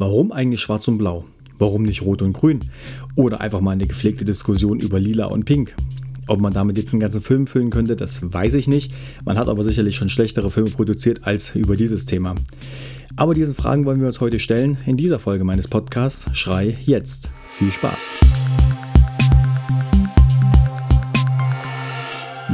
Warum eigentlich schwarz und blau? Warum nicht rot und grün? Oder einfach mal eine gepflegte Diskussion über lila und pink. Ob man damit jetzt einen ganzen Film füllen könnte, das weiß ich nicht. Man hat aber sicherlich schon schlechtere Filme produziert als über dieses Thema. Aber diesen Fragen wollen wir uns heute stellen in dieser Folge meines Podcasts Schrei jetzt. Viel Spaß!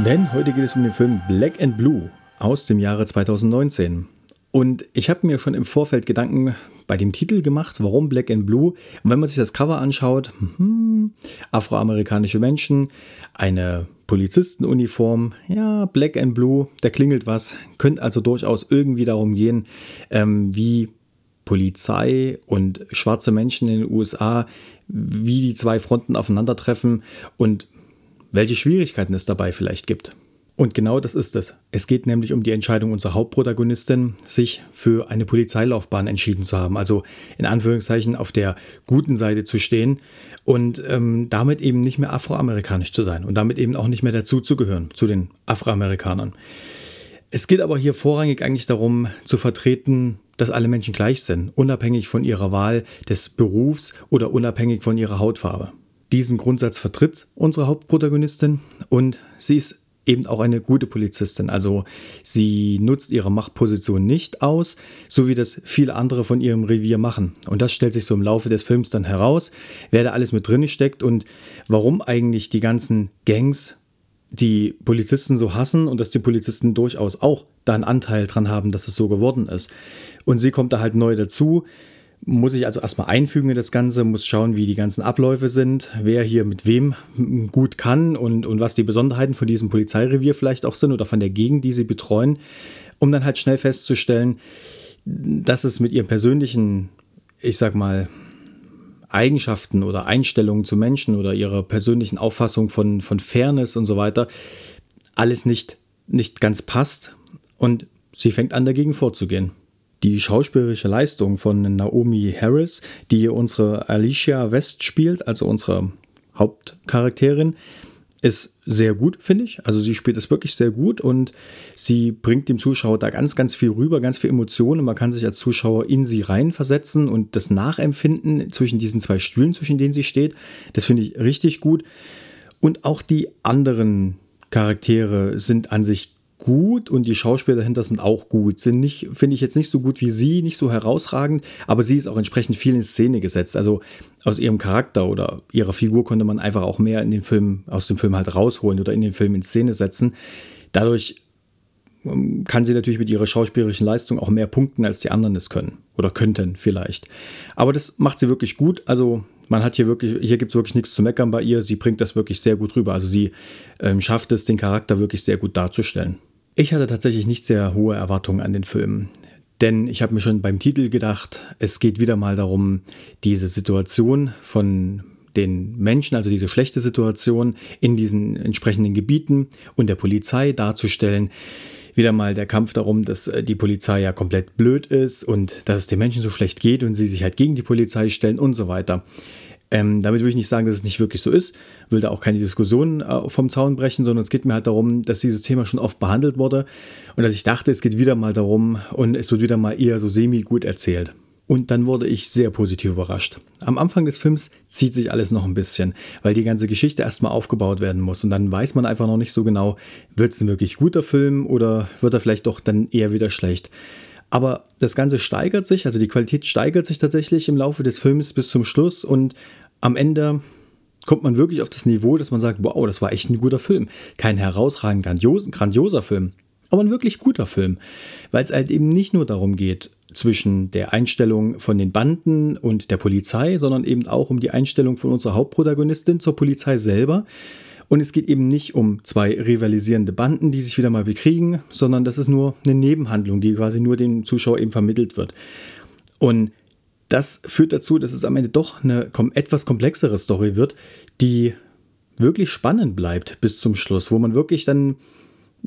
Denn heute geht es um den Film Black and Blue aus dem Jahre 2019. Und ich habe mir schon im Vorfeld Gedanken bei dem Titel gemacht, warum Black and Blue. Und wenn man sich das Cover anschaut, hm, afroamerikanische Menschen, eine Polizistenuniform, ja, Black and Blue, da klingelt was. Könnte also durchaus irgendwie darum gehen, ähm, wie Polizei und schwarze Menschen in den USA, wie die zwei Fronten aufeinandertreffen und welche Schwierigkeiten es dabei vielleicht gibt. Und genau das ist es. Es geht nämlich um die Entscheidung unserer Hauptprotagonistin, sich für eine Polizeilaufbahn entschieden zu haben. Also in Anführungszeichen auf der guten Seite zu stehen und ähm, damit eben nicht mehr afroamerikanisch zu sein und damit eben auch nicht mehr dazu zu gehören, zu den Afroamerikanern. Es geht aber hier vorrangig eigentlich darum zu vertreten, dass alle Menschen gleich sind, unabhängig von ihrer Wahl des Berufs oder unabhängig von ihrer Hautfarbe. Diesen Grundsatz vertritt unsere Hauptprotagonistin und sie ist eben auch eine gute Polizistin. Also sie nutzt ihre Machtposition nicht aus, so wie das viele andere von ihrem Revier machen. Und das stellt sich so im Laufe des Films dann heraus, wer da alles mit drin steckt und warum eigentlich die ganzen Gangs die Polizisten so hassen und dass die Polizisten durchaus auch da einen Anteil dran haben, dass es so geworden ist. Und sie kommt da halt neu dazu muss ich also erstmal einfügen in das Ganze, muss schauen, wie die ganzen Abläufe sind, wer hier mit wem gut kann und, und was die Besonderheiten von diesem Polizeirevier vielleicht auch sind oder von der Gegend, die sie betreuen, um dann halt schnell festzustellen, dass es mit ihren persönlichen, ich sag mal, Eigenschaften oder Einstellungen zu Menschen oder ihrer persönlichen Auffassung von, von Fairness und so weiter alles nicht, nicht ganz passt und sie fängt an dagegen vorzugehen. Die schauspielerische Leistung von Naomi Harris, die unsere Alicia West spielt, also unsere Hauptcharakterin, ist sehr gut, finde ich. Also sie spielt es wirklich sehr gut und sie bringt dem Zuschauer da ganz, ganz viel rüber, ganz viel Emotionen. Man kann sich als Zuschauer in sie reinversetzen und das Nachempfinden zwischen diesen zwei Stühlen, zwischen denen sie steht, das finde ich richtig gut. Und auch die anderen Charaktere sind an sich gut und die Schauspieler dahinter sind auch gut. Sind nicht, finde ich jetzt nicht so gut wie sie, nicht so herausragend, aber sie ist auch entsprechend viel in Szene gesetzt. Also aus ihrem Charakter oder ihrer Figur konnte man einfach auch mehr in den Film, aus dem Film halt rausholen oder in den Film in Szene setzen. Dadurch ähm, kann sie natürlich mit ihrer schauspielerischen Leistung auch mehr punkten, als die anderen es können oder könnten vielleicht. Aber das macht sie wirklich gut. Also man hat hier wirklich, hier gibt es wirklich nichts zu meckern bei ihr. Sie bringt das wirklich sehr gut rüber. Also sie ähm, schafft es, den Charakter wirklich sehr gut darzustellen. Ich hatte tatsächlich nicht sehr hohe Erwartungen an den Film. Denn ich habe mir schon beim Titel gedacht, es geht wieder mal darum, diese Situation von den Menschen, also diese schlechte Situation in diesen entsprechenden Gebieten und der Polizei darzustellen. Wieder mal der Kampf darum, dass äh, die Polizei ja komplett blöd ist und dass es den Menschen so schlecht geht und sie sich halt gegen die Polizei stellen und so weiter. Ähm, damit will ich nicht sagen, dass es nicht wirklich so ist, will da auch keine Diskussion äh, vom Zaun brechen, sondern es geht mir halt darum, dass dieses Thema schon oft behandelt wurde und dass ich dachte, es geht wieder mal darum und es wird wieder mal eher so semi-gut erzählt. Und dann wurde ich sehr positiv überrascht. Am Anfang des Films zieht sich alles noch ein bisschen, weil die ganze Geschichte erstmal aufgebaut werden muss. Und dann weiß man einfach noch nicht so genau, wird es ein wirklich guter Film oder wird er vielleicht doch dann eher wieder schlecht. Aber das Ganze steigert sich, also die Qualität steigert sich tatsächlich im Laufe des Films bis zum Schluss und am Ende kommt man wirklich auf das Niveau, dass man sagt, wow, das war echt ein guter Film. Kein herausragend grandios, grandioser Film, aber ein wirklich guter Film, weil es halt eben nicht nur darum geht, zwischen der Einstellung von den Banden und der Polizei, sondern eben auch um die Einstellung von unserer Hauptprotagonistin zur Polizei selber. Und es geht eben nicht um zwei rivalisierende Banden, die sich wieder mal bekriegen, sondern das ist nur eine Nebenhandlung, die quasi nur dem Zuschauer eben vermittelt wird. Und das führt dazu, dass es am Ende doch eine etwas komplexere Story wird, die wirklich spannend bleibt bis zum Schluss, wo man wirklich dann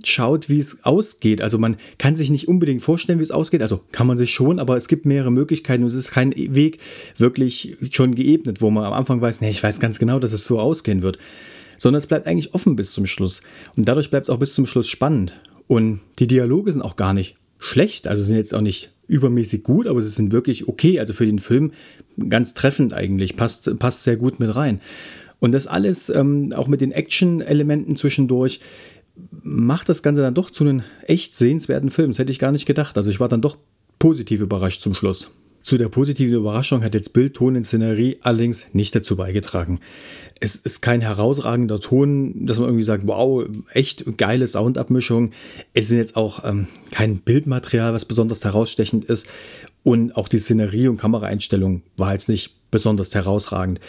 schaut, wie es ausgeht. Also man kann sich nicht unbedingt vorstellen, wie es ausgeht. Also kann man sich schon, aber es gibt mehrere Möglichkeiten und es ist kein Weg wirklich schon geebnet, wo man am Anfang weiß, nee, ich weiß ganz genau, dass es so ausgehen wird. Sondern es bleibt eigentlich offen bis zum Schluss. Und dadurch bleibt es auch bis zum Schluss spannend. Und die Dialoge sind auch gar nicht schlecht. Also sind jetzt auch nicht übermäßig gut, aber sie sind wirklich okay. Also für den Film ganz treffend eigentlich, passt, passt sehr gut mit rein. Und das alles, ähm, auch mit den Action-Elementen zwischendurch, macht das Ganze dann doch zu einem echt sehenswerten Film. Das hätte ich gar nicht gedacht. Also ich war dann doch positiv überrascht zum Schluss. Zu der positiven Überraschung hat jetzt Bild, Ton und Szenerie allerdings nicht dazu beigetragen. Es ist kein herausragender Ton, dass man irgendwie sagt, wow, echt geile Soundabmischung. Es sind jetzt auch ähm, kein Bildmaterial, was besonders herausstechend ist. Und auch die Szenerie und Kameraeinstellung war jetzt nicht besonders herausragend.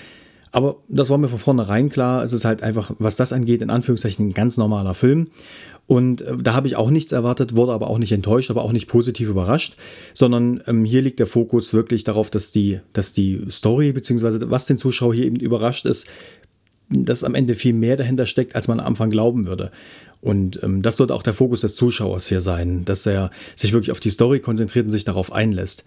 Aber das war mir von vornherein klar. Es ist halt einfach, was das angeht, in Anführungszeichen ein ganz normaler Film. Und äh, da habe ich auch nichts erwartet, wurde aber auch nicht enttäuscht, aber auch nicht positiv überrascht, sondern ähm, hier liegt der Fokus wirklich darauf, dass die, dass die Story, beziehungsweise was den Zuschauer hier eben überrascht ist, dass am Ende viel mehr dahinter steckt, als man am Anfang glauben würde. Und ähm, das sollte auch der Fokus des Zuschauers hier sein, dass er sich wirklich auf die Story konzentriert und sich darauf einlässt.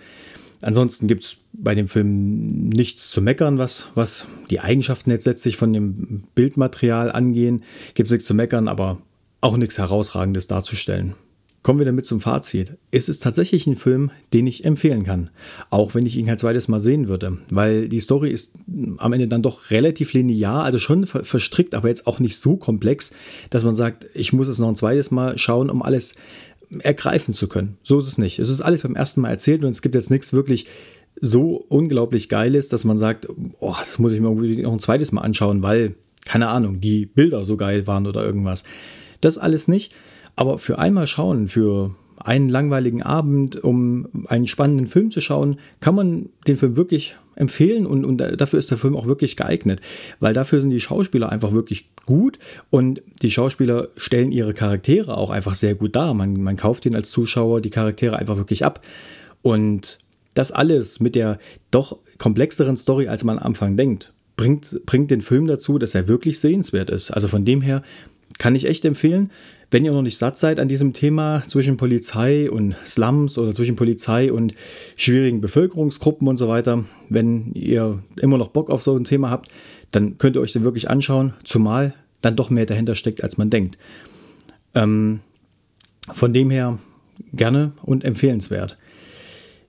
Ansonsten gibt es bei dem Film nichts zu meckern, was, was die Eigenschaften jetzt letztlich von dem Bildmaterial angehen. Gibt es nichts zu meckern, aber auch nichts Herausragendes darzustellen. Kommen wir damit zum Fazit. Es ist tatsächlich ein Film, den ich empfehlen kann. Auch wenn ich ihn kein zweites Mal sehen würde. Weil die Story ist am Ende dann doch relativ linear, also schon verstrickt, aber jetzt auch nicht so komplex, dass man sagt, ich muss es noch ein zweites Mal schauen, um alles ergreifen zu können. So ist es nicht. Es ist alles beim ersten Mal erzählt und es gibt jetzt nichts wirklich so unglaublich Geiles, dass man sagt, oh, das muss ich mir irgendwie noch ein zweites Mal anschauen, weil, keine Ahnung, die Bilder so geil waren oder irgendwas. Das alles nicht. Aber für einmal schauen, für einen langweiligen Abend, um einen spannenden Film zu schauen, kann man den Film wirklich empfehlen und, und dafür ist der Film auch wirklich geeignet, weil dafür sind die Schauspieler einfach wirklich gut und die Schauspieler stellen ihre Charaktere auch einfach sehr gut dar. Man, man kauft ihnen als Zuschauer die Charaktere einfach wirklich ab und das alles mit der doch komplexeren Story, als man am Anfang denkt, bringt, bringt den Film dazu, dass er wirklich sehenswert ist. Also von dem her kann ich echt empfehlen. Wenn ihr noch nicht satt seid an diesem Thema zwischen Polizei und Slums oder zwischen Polizei und schwierigen Bevölkerungsgruppen und so weiter, wenn ihr immer noch Bock auf so ein Thema habt, dann könnt ihr euch den wirklich anschauen, zumal dann doch mehr dahinter steckt, als man denkt. Ähm, von dem her gerne und empfehlenswert.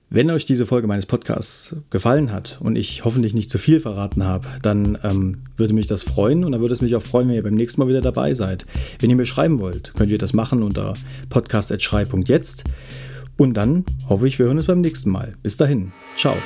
Wenn euch diese Folge meines Podcasts gefallen hat und ich hoffentlich nicht zu viel verraten habe, dann ähm, würde mich das freuen und dann würde es mich auch freuen, wenn ihr beim nächsten Mal wieder dabei seid. Wenn ihr mir schreiben wollt, könnt ihr das machen unter podcast.schrei.jetzt und dann hoffe ich, wir hören uns beim nächsten Mal. Bis dahin. Ciao.